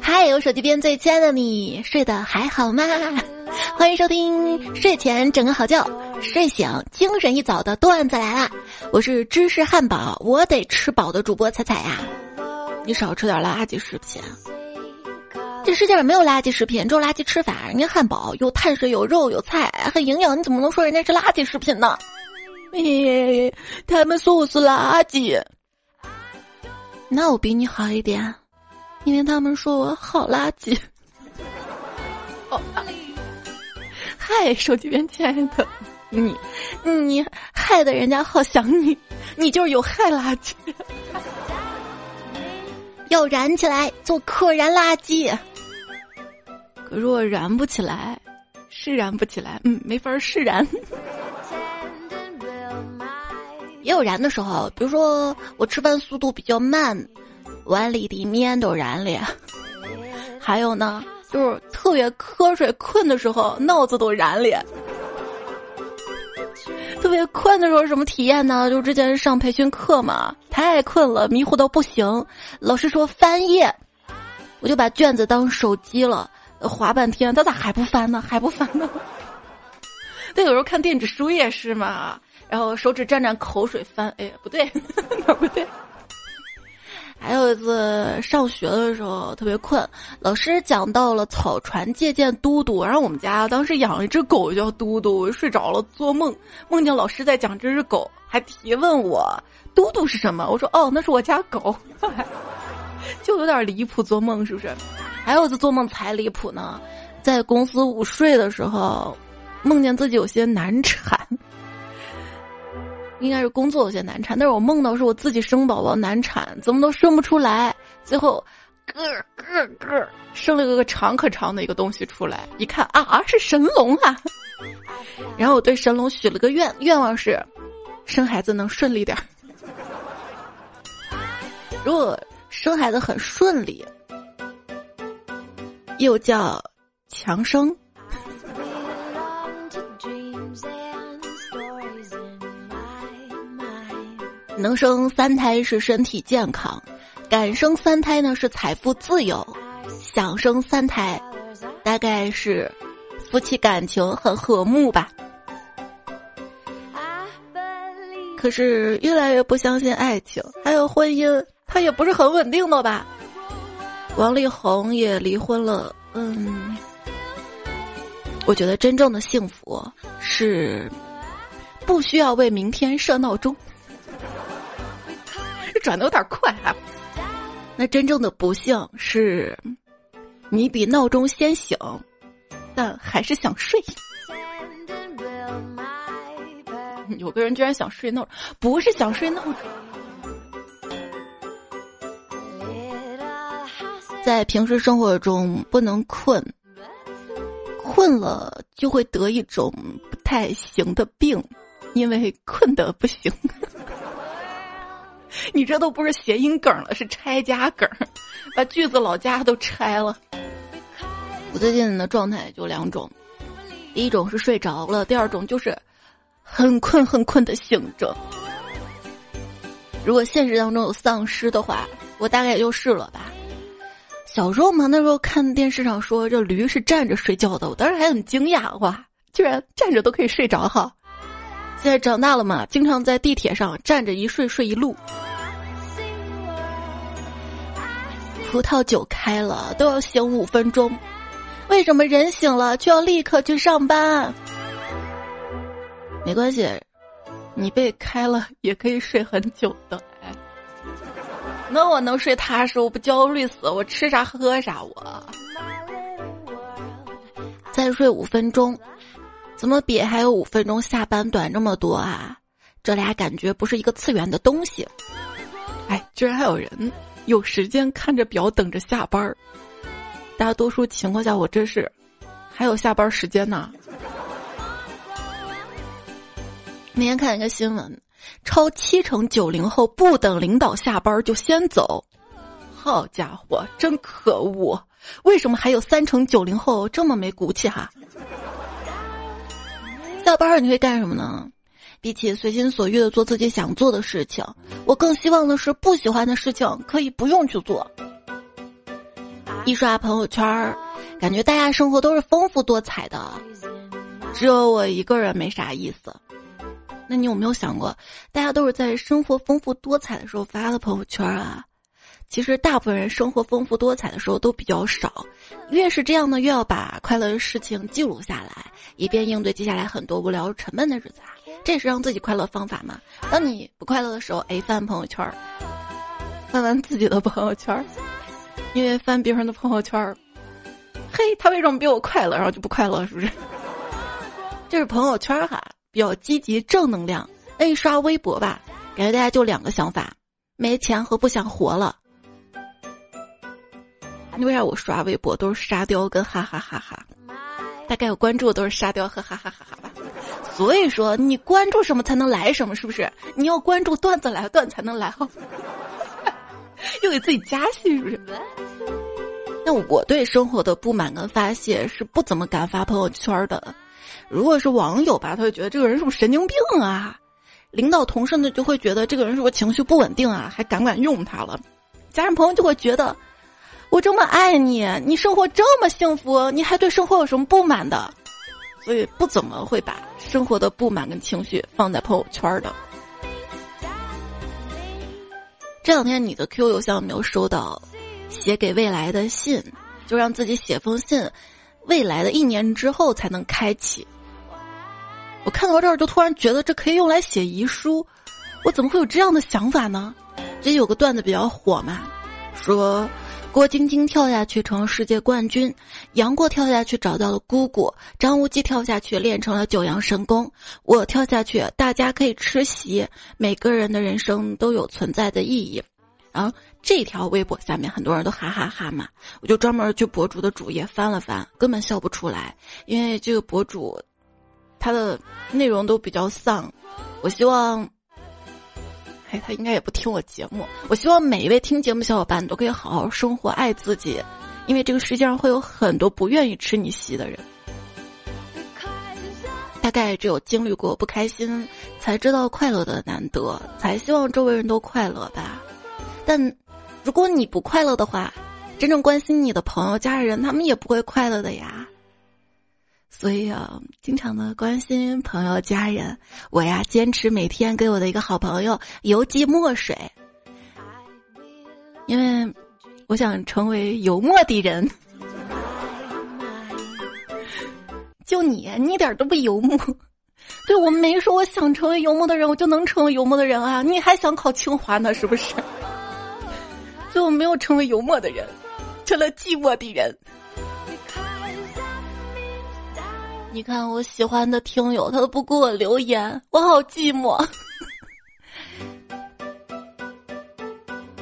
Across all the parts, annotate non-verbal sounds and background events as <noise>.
嗨，有手机边最亲爱的你，睡得还好吗？<laughs> 欢迎收听睡前整个好觉，睡醒精神一早的段子来啦！我是芝士汉堡，我得吃饱的主播彩彩呀。你少吃点垃圾食品。这世界上没有垃圾食品，只有垃圾吃法。人家汉堡有碳水、有肉、有菜，很营养，你怎么能说人家是垃圾食品呢？嘿，他们说我是垃圾，那我比你好一点，因为他们说我好垃圾。哦，嗨，手机边亲爱的你，你害得人家好想你，你就是有害垃圾，<laughs> 要燃起来做可燃垃圾。可是我燃不起来，是燃不起来，嗯，没法释然。也有燃的时候，比如说我吃饭速度比较慢，碗里的面都燃了；还有呢，就是特别瞌睡困的时候，脑子都燃了。特别困的时候什么体验呢？就之前上培训课嘛，太困了，迷糊到不行。老师说翻页，我就把卷子当手机了，划半天，他咋还不翻呢？还不翻呢？<laughs> 他有时候看电子书也是嘛。然后手指沾沾口水翻，哎，不对，<laughs> 哪不对？还有一次上学的时候特别困，老师讲到了草船借箭嘟嘟，然后我们家当时养了一只狗叫嘟嘟，睡着了做梦，梦见老师在讲这只狗，还提问我嘟嘟是什么？我说哦，那是我家狗，就有点离谱，做梦是不是？还有一次做梦才离谱呢，在公司午睡的时候，梦见自己有些难产。应该是工作有些难产，但是我梦到是我自己生宝宝难产，怎么都生不出来，最后咯咯咯生了个个长可长的一个东西出来，一看啊是神龙啊，<laughs> 然后我对神龙许了个愿，愿望是生孩子能顺利点儿，如果生孩子很顺利，又叫强生。能生三胎是身体健康，敢生三胎呢是财富自由，想生三胎，大概是夫妻感情很和睦吧。可是越来越不相信爱情，还有婚姻，它也不是很稳定的吧。王力宏也离婚了，嗯，我觉得真正的幸福是不需要为明天设闹钟。转的有点快啊！那真正的不幸是，你比闹钟先醒，但还是想睡。有个人居然想睡闹，不是想睡闹钟。在平时生活中不能困，困了就会得一种不太行的病，因为困得不行。<laughs> 你这都不是谐音梗了，是拆家梗，把句子老家都拆了。我最近的状态就两种，第一种是睡着了，第二种就是很困很困的醒着。如果现实当中有丧尸的话，我大概也就是了吧。小时候嘛，那时候看电视上说这驴是站着睡觉的，我当时还很惊讶，哇，居然站着都可以睡着哈。现在长大了嘛，经常在地铁上站着一睡睡一路。葡萄酒开了都要醒五分钟，为什么人醒了就要立刻去上班？没关系，你被开了也可以睡很久的。哎，那我能睡踏实，我不焦虑死，我吃啥喝啥，我再睡五分钟。怎么比还有五分钟下班短这么多啊？这俩感觉不是一个次元的东西。哎，居然还有人有时间看着表等着下班儿。大多数情况下，我真是还有下班时间呢。那天看一个新闻，超七成九零后不等领导下班就先走。好家伙，真可恶！为什么还有三成九零后这么没骨气哈？下班你会干什么呢？比起随心所欲的做自己想做的事情，我更希望的是不喜欢的事情可以不用去做。一刷朋友圈，感觉大家生活都是丰富多彩的，只有我一个人没啥意思。那你有没有想过，大家都是在生活丰富多彩的时候发的朋友圈啊？其实大部分人生活丰富多彩的时候都比较少，越是这样呢，越要把快乐的事情记录下来，以便应对接下来很多无聊沉闷的日子啊。这也是让自己快乐方法嘛。当你不快乐的时候，哎，翻朋友圈，翻完自己的朋友圈，因为翻别人的朋友圈，嘿，他为什么比我快乐，然后就不快乐，是不是？<laughs> 这是朋友圈哈。比较积极正能量，那刷微博吧，感觉大家就两个想法：没钱和不想活了。你为啥我刷微博都是沙雕跟哈哈哈哈？大概我关注的都是沙雕和哈哈哈哈吧。所以说，你关注什么才能来什么，是不是？你要关注段子来段才能来哈，<laughs> 又给自己加戏，是不是？那我对生活的不满跟发泄是不怎么敢发朋友圈的。如果是网友吧，他会觉得这个人是不是神经病啊？领导同事呢就会觉得这个人是不是情绪不稳定啊？还敢不敢用他了？家人朋友就会觉得我这么爱你，你生活这么幸福，你还对生活有什么不满的？所以不怎么会把生活的不满跟情绪放在朋友圈的。这两天你的 Q 邮箱有没有收到写给未来的信？就让自己写封信，未来的一年之后才能开启。我看到这儿就突然觉得这可以用来写遗书，我怎么会有这样的想法呢？这有个段子比较火嘛，说郭晶晶跳下去成了世界冠军，杨过跳下去找到了姑姑，张无忌跳下去练成了九阳神功，我跳下去大家可以吃席，每个人的人生都有存在的意义。然后这条微博下面很多人都哈哈哈嘛，我就专门去博主的主页翻了翻，根本笑不出来，因为这个博主。他的内容都比较丧，我希望，哎，他应该也不听我节目。我希望每一位听节目小伙伴都可以好好生活，爱自己，因为这个世界上会有很多不愿意吃你席的人。大概只有经历过不开心，才知道快乐的难得，才希望周围人都快乐吧。但如果你不快乐的话，真正关心你的朋友、家人，他们也不会快乐的呀。所以啊，经常的关心朋友家人，我呀坚持每天给我的一个好朋友邮寄墨水，因为我想成为油墨的人。就你，你一点都不油墨。对我没说我想成为幽默的人，我就能成为幽默的人啊！你还想考清华呢，是不是？就我没有成为幽默的人，成了寂寞的人。你看我喜欢的听友，他都不给我留言，我好寂寞。<laughs>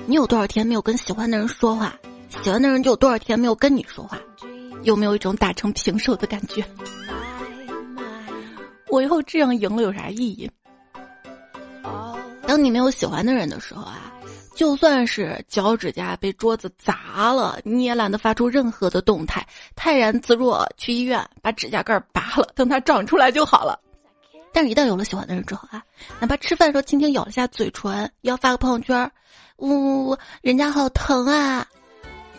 你有多少天没有跟喜欢的人说话？喜欢的人就有多少天没有跟你说话？有没有一种打成平手的感觉？我以后这样赢了有啥意义？当你没有喜欢的人的时候啊。就算是脚趾甲被桌子砸了，你也懒得发出任何的动态，泰然自若去医院把指甲盖拔了，等它长出来就好了。但是，一旦有了喜欢的人之后啊，哪怕吃饭的时候轻轻咬了下嘴唇，要发个朋友圈，呜，人家好疼啊，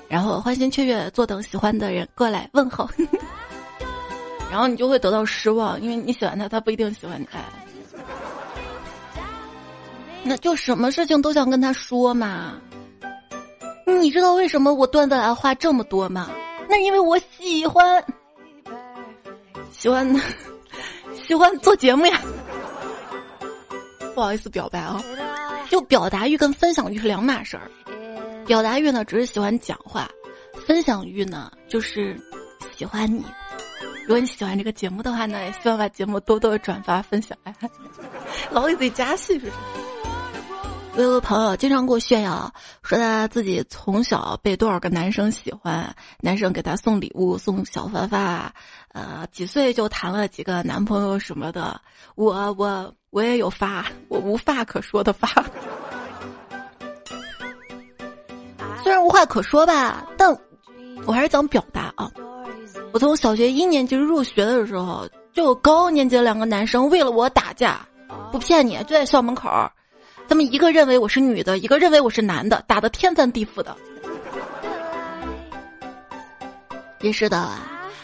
然后欢欣雀跃坐等喜欢的人过来问候，<laughs> 然后你就会得到失望，因为你喜欢他，他不一定喜欢你。那就什么事情都想跟他说嘛。你知道为什么我段子来话这么多吗？那因为我喜欢，喜欢，喜欢做节目呀。不好意思表白啊，就表达欲跟分享欲是两码事儿。表达欲呢，只是喜欢讲话；分享欲呢，就是喜欢你。如果你喜欢这个节目的话呢，也希望把节目多多转发分享。<laughs> 老给自己加戏是什么？我有个朋友经常给我炫耀，说他自己从小被多少个男生喜欢，男生给他送礼物，送小发发，呃，几岁就谈了几个男朋友什么的。我我我也有发，我无话可说的发。虽然无话可说吧，但我还是想表达啊。我从小学一年级入学的时候，就有高年级的两个男生为了我打架，不骗你，就在校门口。他们一个认为我是女的，一个认为我是男的，打的天翻地覆的。也是的，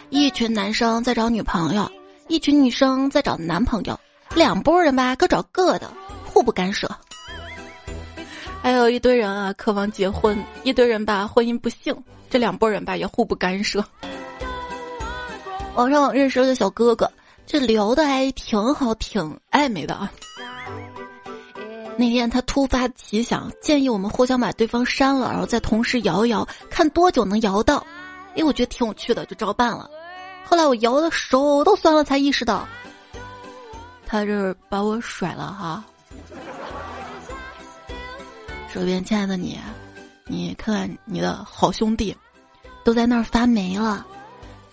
一群男生在找女朋友，一群女生在找男朋友，两拨人吧各找各的，互不干涉。还有一堆人啊渴望结婚，一堆人吧婚姻不幸，这两拨人吧也互不干涉。网上认识了个小哥哥，这聊的还挺好，挺暧昧的啊。那天他突发奇想，建议我们互相把对方删了，然后再同时摇一摇，看多久能摇到。哎，我觉得挺有趣的，就照办了。后来我摇的手都酸了，才意识到，他这是把我甩了哈。手边亲爱的你，你看看你的好兄弟，都在那儿发霉了，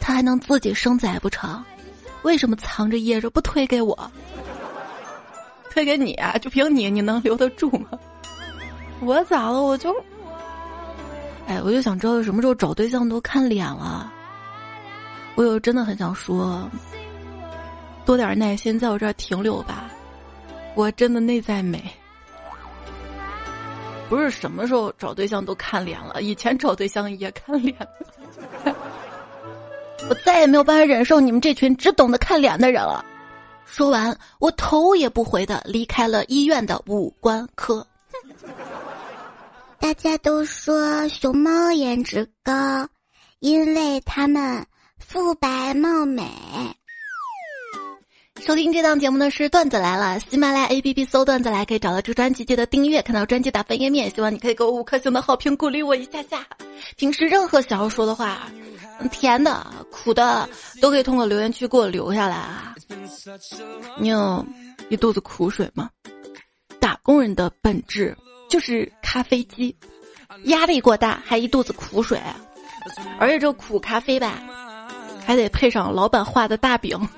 他还能自己生崽不成？为什么藏着掖着不推给我？推给你啊！就凭你，你能留得住吗？我咋了？我就，哎，我就想知道什么时候找对象都看脸了。我有真的很想说，多点耐心，在我这儿停留吧。我真的内在美，不是什么时候找对象都看脸了，以前找对象也看脸。<laughs> 我再也没有办法忍受你们这群只懂得看脸的人了。说完，我头也不回的离开了医院的五官科。<laughs> 大家都说熊猫颜值高，因为它们肤白貌美。收听这档节目的是段子来了，喜马拉雅 APP 搜段子来可以找到这专辑，记得订阅，看到专辑打分页面。希望你可以给我五颗星的好评，鼓励我一下下。平时任何想要说的话。甜的、苦的都可以通过留言区给我留下来啊！你有一肚子苦水吗？打工人的本质就是咖啡机，压力过大还一肚子苦水，而且这苦咖啡吧，还得配上老板画的大饼。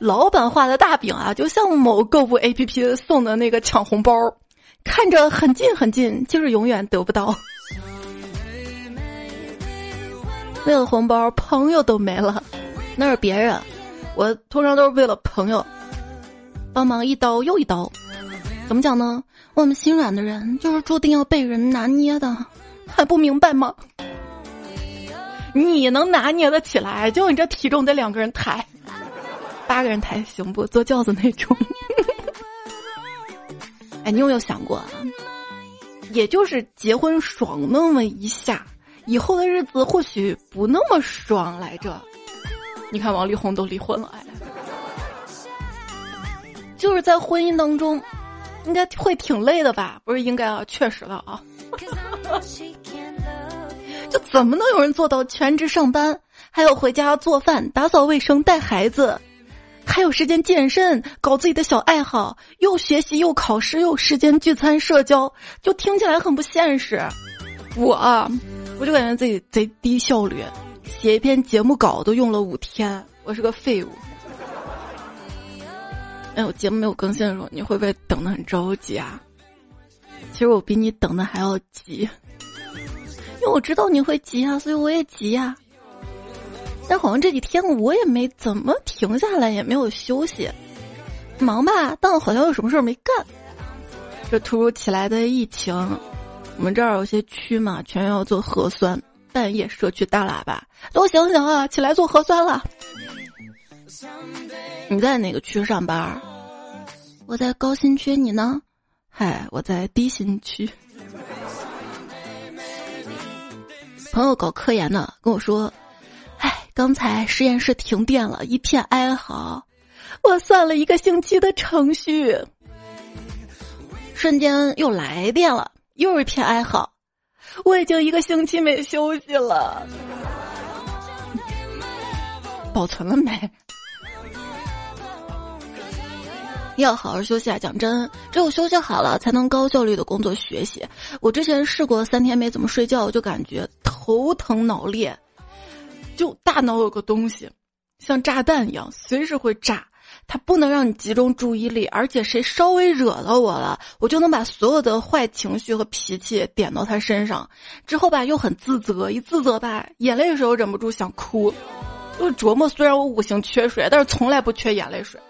老板画的大饼啊，就像某购物 APP 送的那个抢红包，看着很近很近，就是永远得不到。为了红包，朋友都没了，那是别人，我通常都是为了朋友，帮忙一刀又一刀。怎么讲呢？我们心软的人就是注定要被人拿捏的，还不明白吗？你能拿捏得起来？就你这体重得两个人抬，八个人抬行不？坐轿子那种。哎，你有没有想过？也就是结婚爽那么一下。以后的日子或许不那么爽来着，你看王力宏都离婚了，哎，就是在婚姻当中，应该会挺累的吧？不是应该啊，确实的啊。<laughs> 就怎么能有人做到全职上班，还有回家做饭、打扫卫生、带孩子，还有时间健身、搞自己的小爱好，又学习又考试又时间聚餐社交，就听起来很不现实。我。我就感觉自己贼低效率，写一篇节目稿都用了五天，我是个废物。哎，我节目没有更新的时候，你会不会等的很着急啊？其实我比你等的还要急，因为我知道你会急啊，所以我也急啊。但好像这几天我也没怎么停下来，也没有休息，忙吧，但好像有什么事儿没干。这突如其来的疫情。我们这儿有些区嘛，全要做核酸。半夜社区大喇叭，都醒醒啊，起来做核酸了。你在哪个区上班？我在高新区，你呢？嗨，我在低新区。朋友搞科研的跟我说：“哎，刚才实验室停电了，一片哀嚎。我算了一个星期的程序，瞬间又来电了。”又一片哀嚎，我已经一个星期没休息了，保存了没？要好好休息啊！讲真，只有休息好了，才能高效率的工作学习。我之前试过三天没怎么睡觉，我就感觉头疼脑裂，就大脑有个东西，像炸弹一样，随时会炸。他不能让你集中注意力，而且谁稍微惹到我了，我就能把所有的坏情绪和脾气点到他身上。之后吧，又很自责，一自责吧，眼泪水又忍不住想哭。就琢磨，虽然我五行缺水，但是从来不缺眼泪水。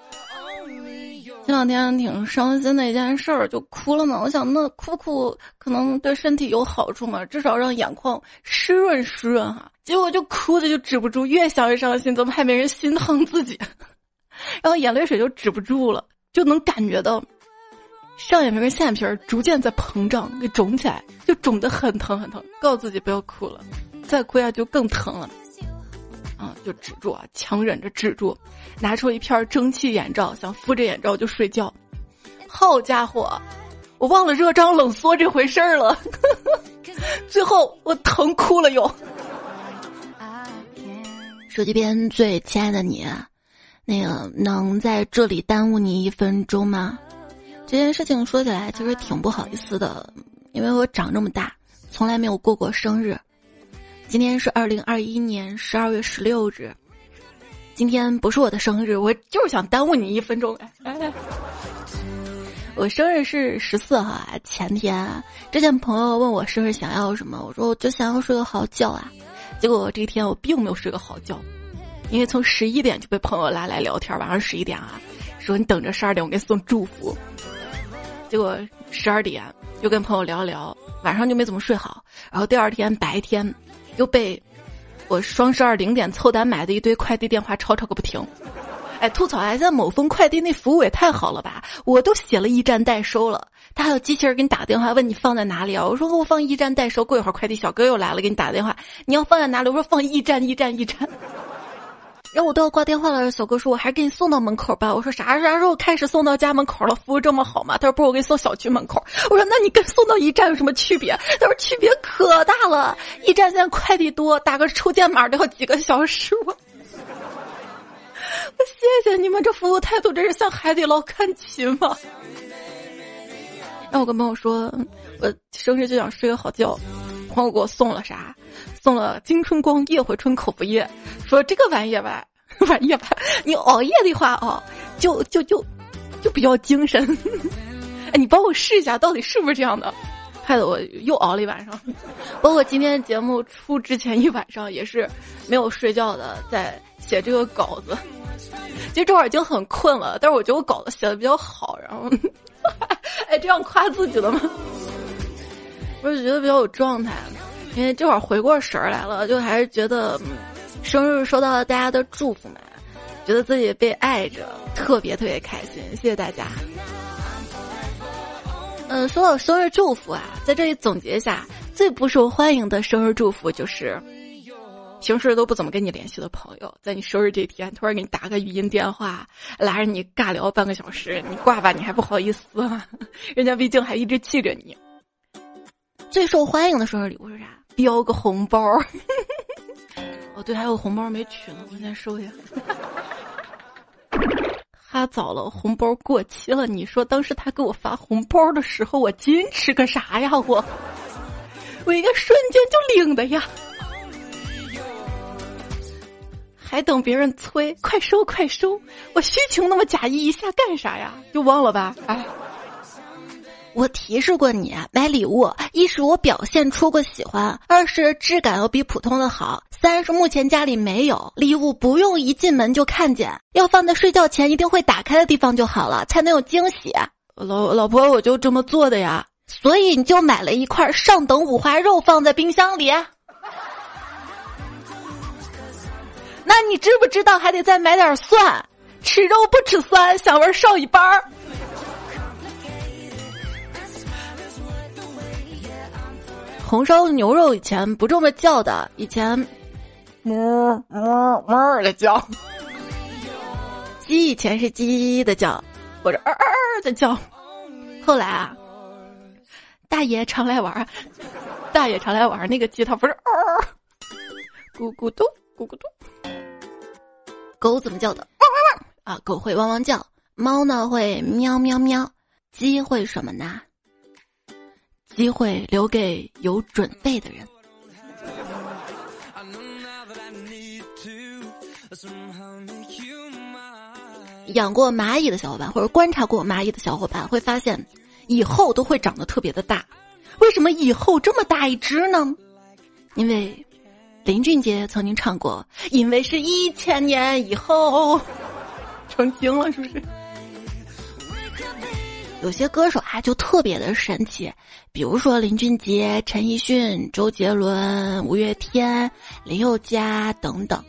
前两天挺伤心的一件事儿，就哭了嘛。我想那哭哭可能对身体有好处嘛，至少让眼眶湿润湿润哈。结果就哭的就止不住，越想越伤心，怎么还没人心疼自己？然后眼泪水就止不住了，就能感觉到上眼皮跟下眼皮逐渐在膨胀，给肿起来，就肿得很疼很疼。告诉自己不要哭了，再哭下就更疼了。啊，就止住啊，强忍着止住，拿出一片蒸汽眼罩，想敷着眼罩就睡觉。好家伙，我忘了热胀冷缩这回事儿了，<laughs> 最后我疼哭了又。手机边最亲爱的你，那个能在这里耽误你一分钟吗？这件事情说起来其实挺不好意思的，因为我长这么大从来没有过过生日。今天是二零二一年十二月十六日，今天不是我的生日，我就是想耽误你一分钟。哎，<laughs> 我生日是十四号啊，前天。之前朋友问我生日想要什么，我说我就想要睡个好觉啊。结果这一天我并没有睡个好觉，因为从十一点就被朋友拉来聊天，晚上十一点啊，说你等着十二点我给你送祝福。结果十二点又跟朋友聊聊，晚上就没怎么睡好，然后第二天白天。又被我双十二零点凑单买的一堆快递电话吵吵个不停，哎，吐槽一下某峰快递那服务也太好了吧！我都写了驿站代收了，他还有机器人给你打电话问你放在哪里啊？我说我放驿站代收，过一会儿快递小哥又来了给你打电话，你要放在哪里？我说放驿站，驿站，驿站。然后我都要挂电话了，小哥说：“我还是给你送到门口吧。”我说：“啥啥时候开始送到家门口了？服务这么好吗？”他说：“不是，我给你送小区门口。”我说：“那你跟送到驿站有什么区别？”他说：“区别可大了，驿站现在快递多，打个抽件码都要几个小时。”我，我谢谢你们这服务态度，真是向海底捞看齐吗？让我跟朋友说，我生日就想睡个好觉，朋友给我送了啥？送了金春光夜回春口服液，说这个玩意儿吧，<laughs> 玩意儿吧，你熬夜的话哦，就就就就比较精神。<laughs> 哎，你帮我试一下，到底是不是这样的？害得我又熬了一晚上，包括今天节目出之前一晚上也是没有睡觉的，在写这个稿子。其实这会儿已经很困了，但是我觉得我稿子写的比较好，然后，<laughs> 哎，这样夸自己的吗？不是觉得比较有状态。因为这会儿回过神儿来了，就还是觉得生日收到了大家的祝福嘛，觉得自己被爱着，特别特别开心。谢谢大家。嗯，说到生日祝福啊，在这里总结一下，最不受欢迎的生日祝福就是平时都不怎么跟你联系的朋友，在你生日这天突然给你打个语音电话，拉着你尬聊半个小时，你挂吧，你还不好意思，<laughs> 人家毕竟还一直记着你。最受欢迎的生日礼物是啥？标个红包，<laughs> 哦对，还有红包没取呢，我先收下。<laughs> 他早了，红包过期了。你说当时他给我发红包的时候，我矜持个啥呀？我，我一个瞬间就领的呀，还等别人催，快收快收！我虚情那么假意一下干啥呀？就忘了吧？哎。我提示过你买礼物，一是我表现出过喜欢，二是质感要比普通的好，三是目前家里没有礼物，不用一进门就看见，要放在睡觉前一定会打开的地方就好了，才能有惊喜。老老婆，我就这么做的呀，所以你就买了一块上等五花肉放在冰箱里。那你知不知道还得再买点蒜？吃肉不吃蒜，香味少一半儿。红烧牛肉以前不这么叫的，以前哞哞哞的叫；鸡以前是叽叽的叫，或者儿儿的叫。后来啊，大爷常来玩，大爷常来玩，那个鸡它不是儿，咕咕嘟咕咕嘟。狗怎么叫的？汪汪汪啊，狗会汪汪叫，猫呢会喵喵喵，鸡会什么呢？机会留给有准备的人。养过蚂蚁的小伙伴，或者观察过蚂蚁的小伙伴，会发现以后都会长得特别的大。为什么以后这么大一只呢？因为林俊杰曾经唱过，因为是一千年以后 <laughs> 成精了，是不是？有些歌手啊就特别的神奇，比如说林俊杰、陈奕迅、周杰伦、五月天、林宥嘉等等。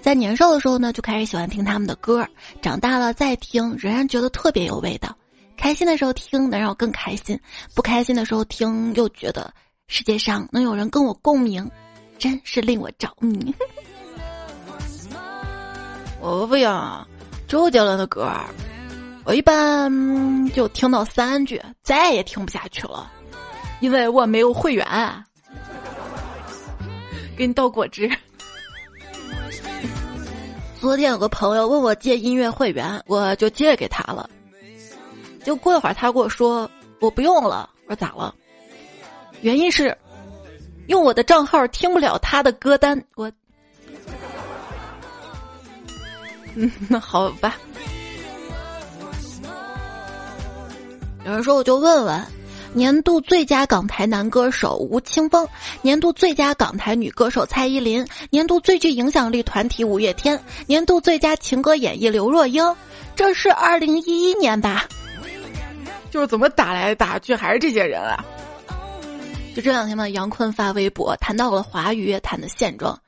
在年少的时候呢，就开始喜欢听他们的歌，长大了再听，仍然觉得特别有味道。开心的时候听，能让我更开心；不开心的时候听，又觉得世界上能有人跟我共鸣，真是令我着迷。<laughs> 我不要周杰伦的歌，我一般就听到三句，再也听不下去了，因为我没有会员。给你倒果汁。昨天有个朋友问我借音乐会员，我就借给他了。就过一会儿，他跟我说我不用了。我说咋了？原因是用我的账号听不了他的歌单。我，<laughs> 嗯，那好吧。有人说我就问问。年度最佳港台男歌手吴青峰，年度最佳港台女歌手蔡依林，年度最具影响力团体五月天，年度最佳情歌演绎刘若英，这是二零一一年吧？就是怎么打来打去还是这些人啊？就这两天嘛，杨坤发微博谈到了华语乐坛的现状，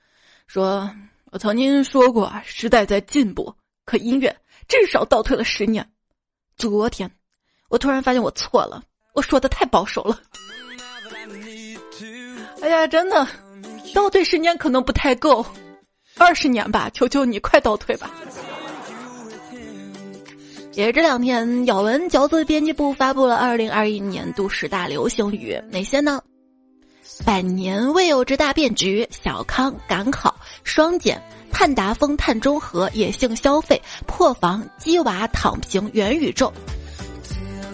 说我曾经说过时代在进步，可音乐至少倒退了十年。昨天，我突然发现我错了。我说的太保守了，哎呀，真的，倒退十年可能不太够，二十年吧，求求你快倒退吧。也是这两天，咬文嚼字编辑部发布了二零二一年度十大流行语，哪些呢？百年未有之大变局，小康赶考，双减，碳达峰，碳中和，野性消费，破防，鸡娃，躺平，元宇宙。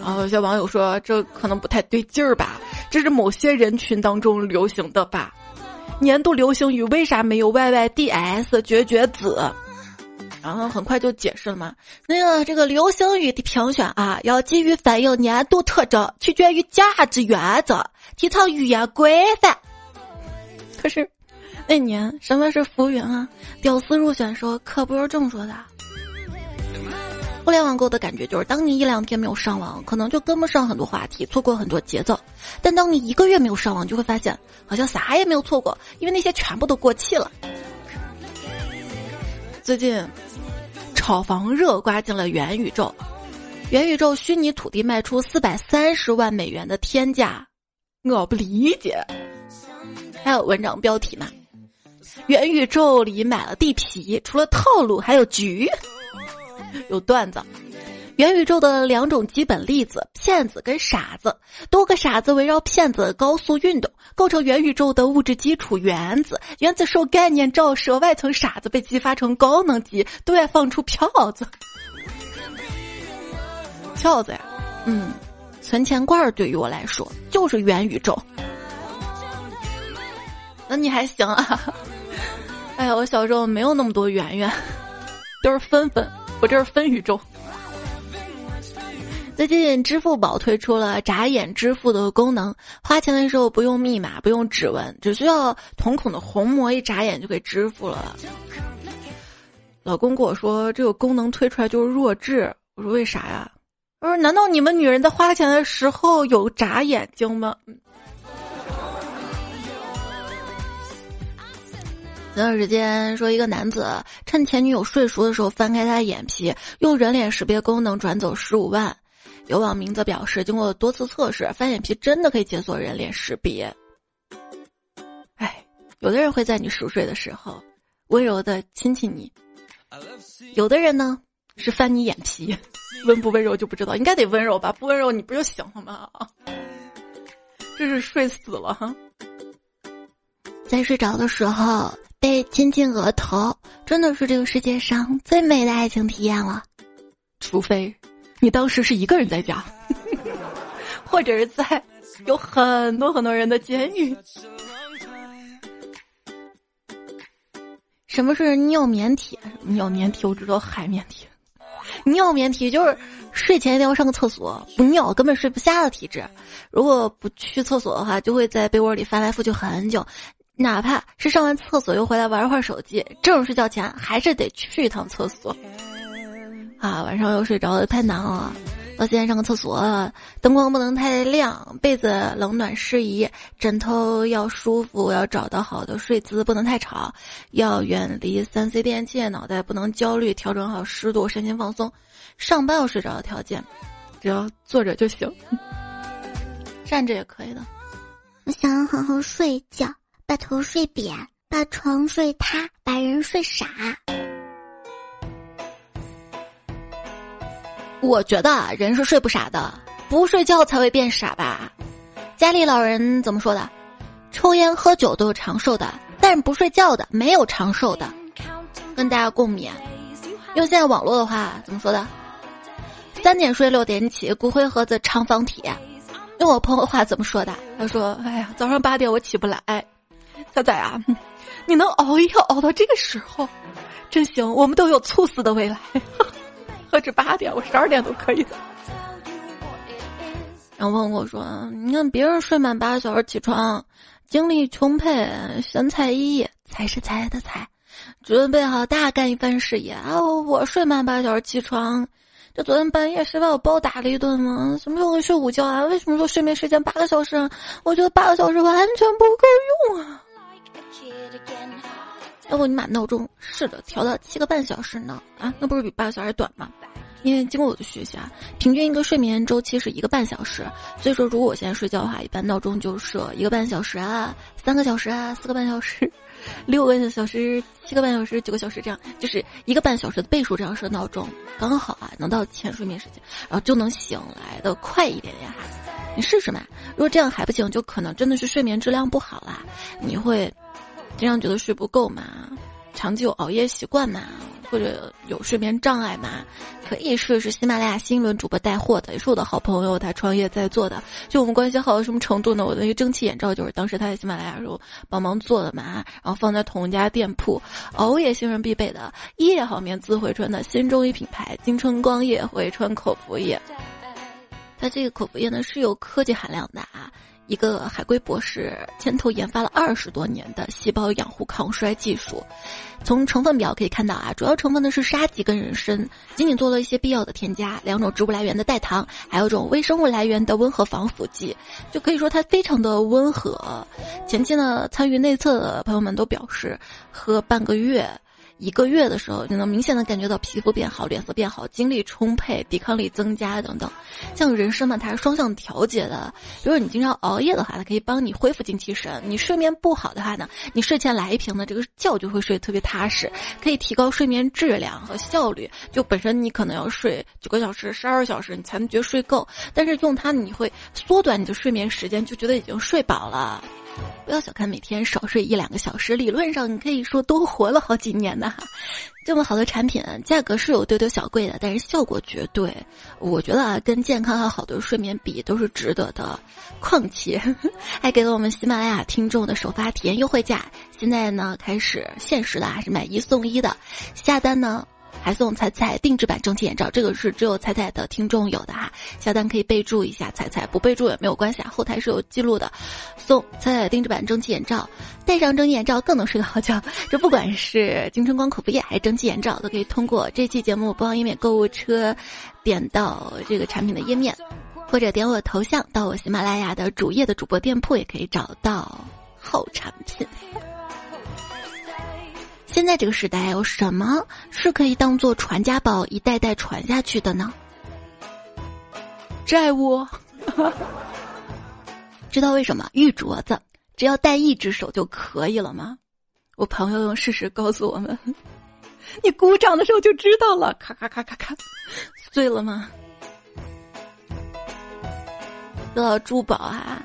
啊，有些网友说这可能不太对劲儿吧？这是某些人群当中流行的吧？年度流行语为啥没有 Y Y D S 绝绝子？然后很快就解释了嘛。那个这个流行语的评选啊，要基于反映年度特征，取决于价值原则，提倡语言规范。可是那年什么是浮云啊？屌丝入选说可不是这么说的。互联网购的感觉就是，当你一两天没有上网，可能就跟不上很多话题，错过很多节奏；但当你一个月没有上网，就会发现好像啥也没有错过，因为那些全部都过气了。最近，炒房热刮进了元宇宙，元宇宙虚拟土地卖出四百三十万美元的天价，我不理解。还有文章标题嘛？元宇宙里买了地皮，除了套路还有局。有段子，元宇宙的两种基本粒子：骗子跟傻子。多个傻子围绕骗子高速运动，构成元宇宙的物质基础——原子。原子受概念照射，外层傻子被激发成高能级，对外放出票子。票子呀，嗯，存钱罐对于我来说就是元宇宙。那你还行啊？<laughs> 哎呀，我小时候没有那么多圆圆，都是分分。我这是分宇宙。最近支付宝推出了眨眼支付的功能，花钱的时候不用密码，不用指纹，只需要瞳孔的虹膜一眨眼就给支付了。老公跟我说这个功能推出来就是弱智，我说为啥呀？他说难道你们女人在花钱的时候有眨眼睛吗？前段时间说，一个男子趁前女友睡熟的时候翻开她的眼皮，用人脸识别功能转走十五万。有网民则表示，经过多次测试，翻眼皮真的可以解锁人脸识别。哎，有的人会在你熟睡的时候温柔的亲亲你，有的人呢是翻你眼皮，温不温柔就不知道，应该得温柔吧？不温柔你不就醒了吗？<laughs> 这是睡死了哈，在睡着的时候。被亲亲额头，真的是这个世界上最美的爱情体验了。除非你当时是一个人在家，<laughs> 或者是在有很多很多人的监狱。什么是尿棉体？尿棉体我知道海绵体。尿棉体就是睡前一定要上个厕所，不尿根本睡不下的体质。如果不去厕所的话，就会在被窝里翻来覆去很久。哪怕是上完厕所又回来玩会儿手机，正睡觉前还是得去一趟厕所。啊，晚上又睡着了，太难了。老先上个厕所，灯光不能太亮，被子冷暖适宜，枕头要舒服，要找到好的睡姿，不能太吵，要远离三 C 电器，脑袋不能焦虑，调整好湿度，身心放松。上班要睡着的条件，只要坐着就行，<laughs> 站着也可以的。我想好好睡一觉，把头睡扁，把床睡塌，把人睡傻。我觉得人是睡不傻的，不睡觉才会变傻吧？家里老人怎么说的？抽烟喝酒都是长寿的，但是不睡觉的没有长寿的。跟大家共勉。用现在网络的话怎么说的？三点睡六点起，骨灰盒子长方体。用我朋友话怎么说的？他说：“哎呀，早上八点我起不来。”小仔啊，你能熬夜熬到这个时候，真行！我们都有猝死的未来。何止八点，我十二点都可以的。然后问我说：“你看别人睡满八个小时起床，精力充沛，神采奕奕，才是才的才，准备好大干一番事业啊！我睡满八个小时起床，就昨天半夜谁把我暴打了一顿吗？什么时候会睡午觉啊？为什么说睡眠时间八个小时啊？我觉得八个小时完全不够用啊！要不你把闹钟试着调到七个半小时呢？啊，那不是比八个小时短吗？因为经过我的学习啊，平均一个睡眠周期是一个半小时，所以说如果我现在睡觉的话，一般闹钟就设一个半小时啊，三个小时啊，四个半小时，六个小时，七个半小时，九个小时，这样就是一个半小时的倍数这样设闹钟，刚好啊能到浅睡眠时间，然后就能醒来的快一点点哈。你试试嘛，如果这样还不行，就可能真的是睡眠质量不好啦，你会。经常觉得睡不够嘛，长期有熬夜习惯嘛，或者有睡眠障碍嘛，可以试试喜马拉雅新一轮主播带货的，也是我的好朋友，他创业在做的。就我们关系好到什么程度呢？我的一个蒸汽眼罩就是当时他在喜马拉雅时候帮忙做的嘛，然后放在同一家店铺，熬夜新人必备的夜好眠自回春的新中医品牌金春光夜回春口服液。它这个口服液呢是有科技含量的啊。一个海归博士牵头研发了二十多年的细胞养护抗衰技术，从成分表可以看到啊，主要成分呢是沙棘跟人参，仅仅做了一些必要的添加，两种植物来源的代糖，还有一种微生物来源的温和防腐剂，就可以说它非常的温和。前期呢，参与内测的朋友们都表示，喝半个月。一个月的时候，就能明显的感觉到皮肤变好、脸色变好、精力充沛、抵抗力增加等等。像人参嘛，它是双向调节的。比如果你经常熬夜的话，它可以帮你恢复精气神；你睡眠不好的话呢，你睡前来一瓶呢，这个觉就会睡得特别踏实，可以提高睡眠质量和效率。就本身你可能要睡九个小时、十二个小时，你才能觉得睡够，但是用它你会缩短你的睡眠时间，就觉得已经睡饱了。不要小看每天少睡一两个小时，理论上你可以说多活了好几年呢。<laughs> 这么好的产品，价格是有丢丢小贵的，但是效果绝对，我觉得啊，跟健康和好的睡眠比都是值得的。况且 <laughs> 还给了我们喜马拉雅听众的首发体验优惠价，现在呢开始限时的，还是买一送一的，下单呢。还送彩彩定制版蒸汽眼罩，这个是只有彩彩的听众有的哈，下单可以备注一下彩彩，不备注也没有关系啊，后台是有记录的。送彩彩定制版蒸汽眼罩，戴上蒸汽眼罩更能睡个好觉。这不管是金春光口服液还是蒸汽眼罩，都可以通过这期节目播放页面购物车，点到这个产品的页面，或者点我头像到我喜马拉雅的主页的主播店铺，也可以找到好产品。现在这个时代有什么是可以当做传家宝一代代传下去的呢？债务，<laughs> 知道为什么玉镯子只要戴一只手就可以了吗？我朋友用事实告诉我们，<laughs> 你鼓掌的时候就知道了，咔咔咔咔咔，碎了吗？说到珠宝啊。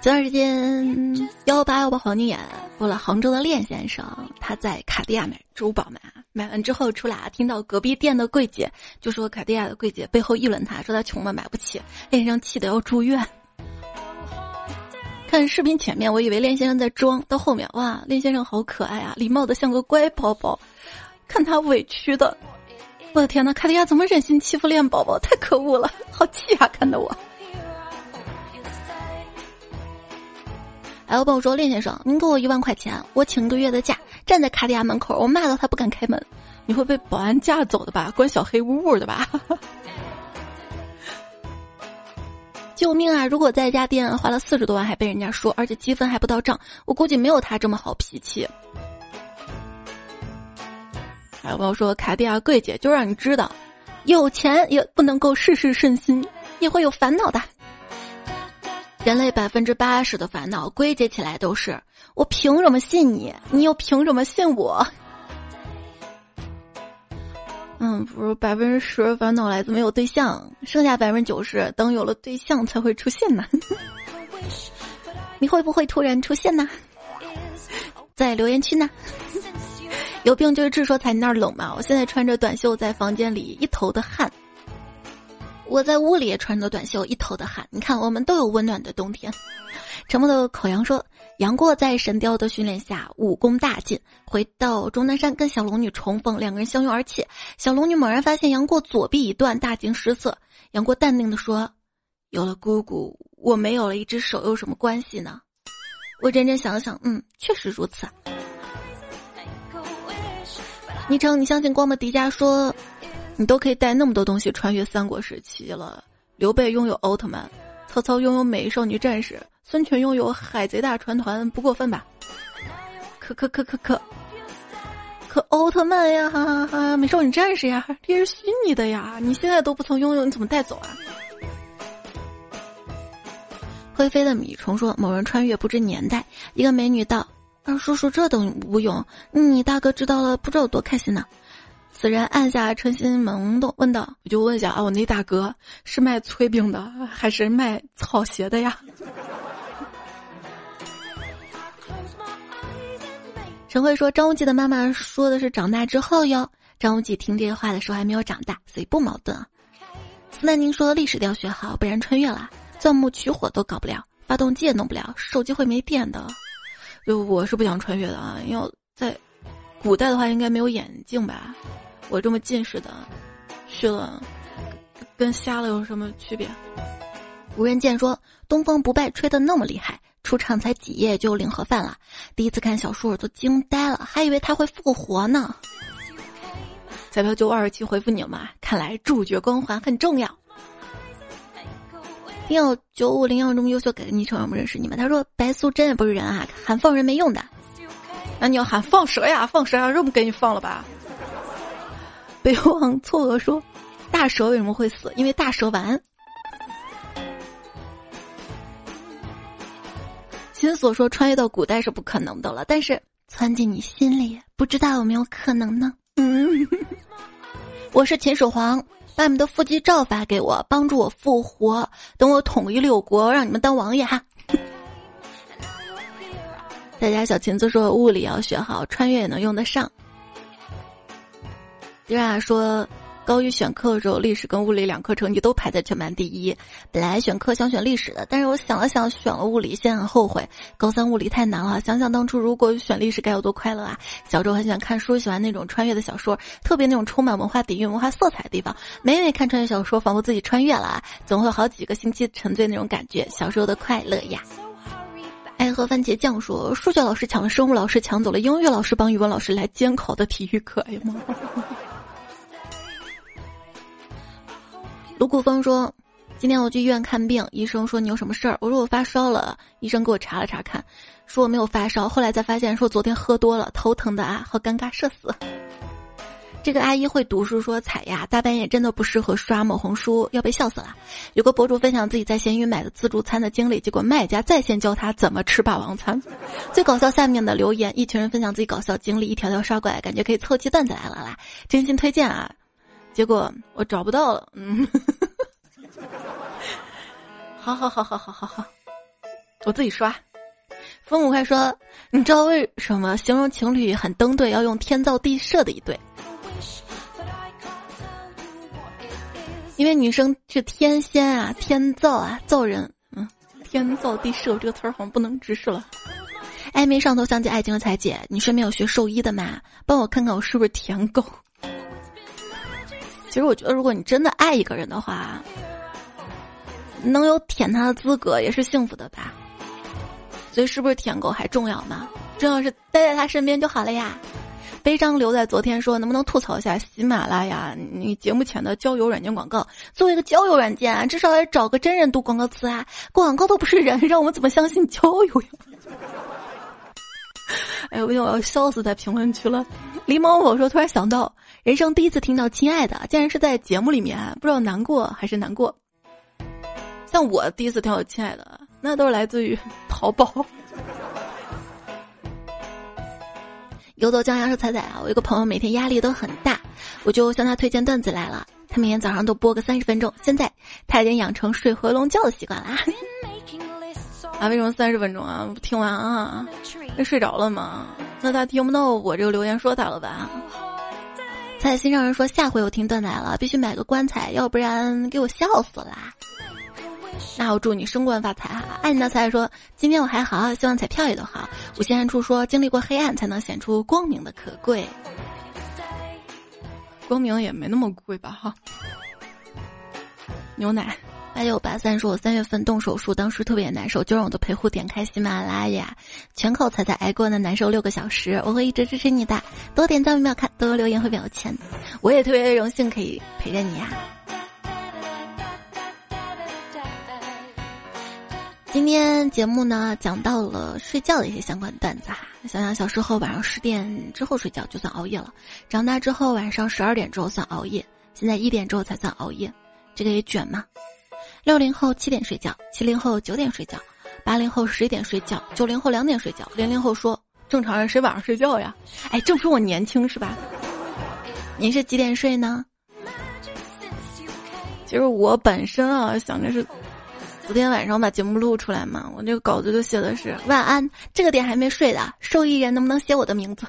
前段时间幺八幺八黄金眼过了杭州的练先生，他在卡地亚买珠宝嘛，买完之后出来啊，听到隔壁店的柜姐就说卡地亚的柜姐背后议论他，说他穷嘛买不起，练先生气得要住院。看视频前面我以为练先生在装，到后面哇，练先生好可爱啊，礼貌的像个乖宝宝，看他委屈的，我的天呐，卡地亚怎么忍心欺负练宝宝？太可恶了，好气啊，看得我。还有朋友说：“练先生，您给我一万块钱，我请一个月的假，站在卡地亚门口，我骂到他不敢开门，你会被保安架走的吧？关小黑屋的吧？” <laughs> 救命啊！如果在一家店花了四十多万还被人家说，而且积分还不到账，我估计没有他这么好脾气。还有朋友说卡地亚柜姐就让你知道，有钱也不能够事事顺心，也会有烦恼的。人类百分之八十的烦恼归结起来都是：我凭什么信你？你又凭什么信我？嗯，不如百分之十烦恼来自没有对象，剩下百分之九十等有了对象才会出现呢。<laughs> 你会不会突然出现呢？在留言区呢？有病就是直说，才你那儿冷吗？我现在穿着短袖在房间里一头的汗。我在屋里也穿着短袖一头的汗。你看，我们都有温暖的冬天。沉默的口羊说，杨过在神雕的训练下武功大进，回到终南山跟小龙女重逢，两个人相拥而泣。小龙女猛然发现杨过左臂已断，大惊失色。杨过淡定的说：“有了姑姑，我没有了一只手有什么关系呢？”我认真想了想，嗯，确实如此。昵称你相信光的迪迦说，你都可以带那么多东西穿越三国时期了。刘备拥有奥特曼，曹操拥有美少女战士，孙权拥有海贼大船团，不过分吧？可可可可可，可奥特曼呀，哈哈哈，美少女战士呀，这是虚拟的呀！你现在都不曾拥有，你怎么带走啊？会飞的米虫说，某人穿越不知年代，一个美女道。二叔叔，这等无用。你大哥知道了，不知道有多开心呢。此人按下春心萌动，问道：“我就问一下啊，我那大哥是卖炊饼的，还是卖草鞋的呀？”陈慧说：“张无忌的妈妈说的是长大之后哟。”张无忌听这话的时候还没有长大，所以不矛盾啊。斯南宁说：“历史要学好，不然穿越了，钻木取火都搞不了，发动机也弄不了，手机会没电的。”就我是不想穿越的啊！要在古代的话，应该没有眼镜吧？我这么近视的，去了跟瞎了有什么区别？无人见说东风不败吹的那么厉害，出场才几页就领盒饭了。第一次看小树儿都惊呆了，还以为他会复活呢。彩票九五二七回复你了吗？看来主角光环很重要。听友九五零幺这么优秀，给个昵称，我们认识你们。他说白素贞也不是人啊，喊放人没用的。那你要喊放蛇呀，放蛇呀，这不给你放了吧？<laughs> 北望错愕说，大蛇为什么会死？因为大蛇丸。心所说穿越到古代是不可能的了，但是窜进你心里，不知道有没有可能呢？嗯，<laughs> 我是秦始皇。把你们的腹肌照发给我，帮助我复活。等我统一六国，让你们当王爷哈。大家小琴子说，物理要学好，穿越也能用得上。迪亚说。高一选课的时候，历史跟物理两科成绩都排在全班第一。本来选课想选历史的，但是我想了想，选了物理，现在很后悔。高三物理太难了，想想当初如果选历史该有多快乐啊！小时候很喜欢看书，喜欢那种穿越的小说，特别那种充满文化底蕴、文化色彩的地方。每每看穿越小说，仿佛自己穿越了，总会有好几个星期沉醉那种感觉，小时候的快乐呀！爱喝番茄酱说，数学老师抢了生物老师，抢走了英语老师帮语文老师来监考的体育课，哎呀妈！卢谷峰说：“今天我去医院看病，医生说你有什么事儿？我说我发烧了。医生给我查了查看，说我没有发烧。后来才发现，说昨天喝多了，头疼的啊，好尴尬，社死。<laughs> ”这个阿姨会读书，说彩呀，大半夜真的不适合刷某红书，要被笑死了。有个博主分享自己在闲鱼买的自助餐的经历，结果卖家在线教他怎么吃霸王餐。最搞笑，下面的留言，一群人分享自己搞笑经历，一条条刷过来，感觉可以凑齐段子来了啦！真心推荐啊！结果我找不到了，嗯，好好好好好好好，我自己刷。风五快说，你知道为什么形容情侣很登对要用天造地设的一对？因为女生是天仙啊，天造啊，造人，嗯，天造地设这个词儿好像不能直视了。暧昧上头相见爱情的彩姐，你身边有学兽医的吗？帮我看看我是不是舔狗。其实我觉得，如果你真的爱一个人的话，能有舔他的资格也是幸福的吧。所以，是不是舔狗还重要吗？重要是待在他身边就好了呀。悲伤留在昨天说，能不能吐槽一下喜马拉雅？你节目前的交友软件广告，作为一个交友软件，至少要找个真人读广告词啊！广告都不是人，让我们怎么相信交友呀？<laughs> 哎呦，我要笑死在评论区了。狸猫我说，突然想到，人生第一次听到“亲爱的”，竟然是在节目里面，不知道难过还是难过。像我第一次听到“亲爱的”，那都是来自于 <laughs> 淘宝。游走江洋说：“彩彩啊，我一个朋友每天压力都很大，我就向他推荐段子来了。他每天早上都播个三十分钟，现在他已经养成睡回笼觉的习惯啦。啊，为什么三十分钟啊？听完啊，那睡着了吗？那他听不到我这个留言说他了吧？”在心上人说：“下回我听断奶了，必须买个棺材，要不然给我笑死啦。”那我祝你升官发财哈！爱你的彩说，今天我还好，希望彩票也都好。我先安处说，经历过黑暗，才能显出光明的可贵。光明也没那么贵吧哈。牛奶八九八三说，我三月份动手术，当时特别难受，就让我的陪护点开喜马拉雅，全靠彩彩挨过那难受六个小时。我会一直支持你的，多点赞不要看，多留言会表有钱。我也特别荣幸可以陪着你呀。今天节目呢讲到了睡觉的一些相关段子哈，想想小时候晚上十点之后睡觉就算熬夜了，长大之后晚上十二点之后算熬夜，现在一点之后才算熬夜，这个也卷吗？六零后七点睡觉，七零后九点睡觉，八零后十一点睡觉，九零后两点睡觉，零零后说正常人谁晚上睡觉呀？哎，正说我年轻是吧？您是几点睡呢？其实我本身啊想着是。昨天晚上把节目录出来嘛，我这个稿子就写的是晚安，这个点还没睡的受益人能不能写我的名字？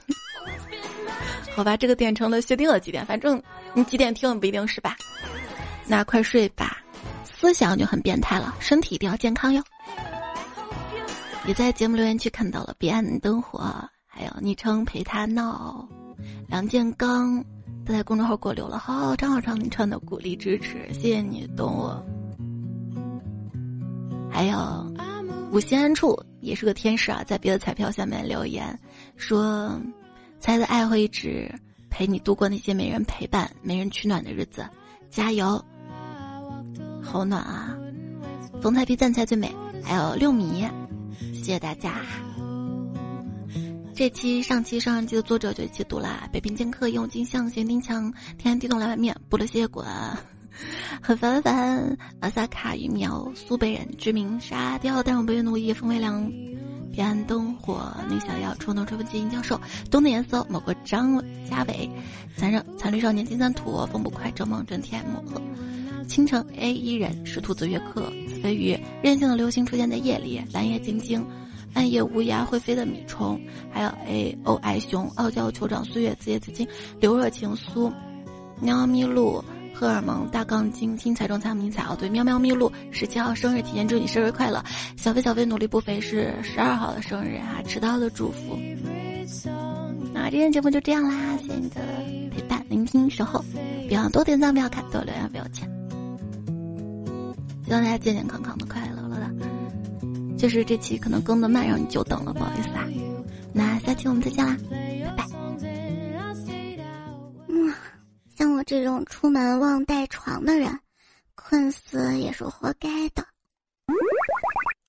<laughs> 好吧，这个点成了确定了几点，反正你几点听不一定是吧？那快睡吧，思想就很变态了，身体一定要健康哟。也在节目留言区看到了彼岸灯火，还有昵称陪他闹，梁建刚都在公众号给我留了好长好长你串的鼓励支持，谢谢你懂我。还有，五心安处也是个天使啊，在别的彩票下面留言说：“猜的爱会一直陪你度过那些没人陪伴、没人取暖的日子，加油！好暖啊！逢彩必赞菜最美。”还有六米，谢谢大家。这期、上期、上上期的作者就一起读啦。北平剑客、用金像、咸丁强、天然地冻、两碗面、补了谢谢滚。很烦烦，阿萨卡鱼苗苏北人知名沙雕，但我不愿奴役风微凉，彼岸灯火宁小妖，冲动吹风机银教授，冬的颜色某个张家伟，残忍残绿少年金三土，风不快，周梦真 T M 和倾城 A 一人是兔子约克，紫飞鱼任性的流星出现在夜里，蓝夜晶晶，暗夜乌鸦会飞的米虫，还有 A O I 熊傲娇酋长岁月子夜紫金刘若情苏，喵咪露。荷尔蒙大杠精，听彩中彩迷彩哦，对，喵喵咪露十七号生日，提前祝你生日快乐。小飞小飞努力不肥是十二号的生日啊，迟到的祝福。那今天节目就这样啦，谢谢你的陪伴、聆听、守候，别忘多点赞、不要看、多留言、不要钱。希望大家健健康康的、快乐乐的。就是这期可能更的慢，让你久等了，不好意思啊。那下期我们再见啦。拜拜像我这种出门忘带床的人，困死也是活该的。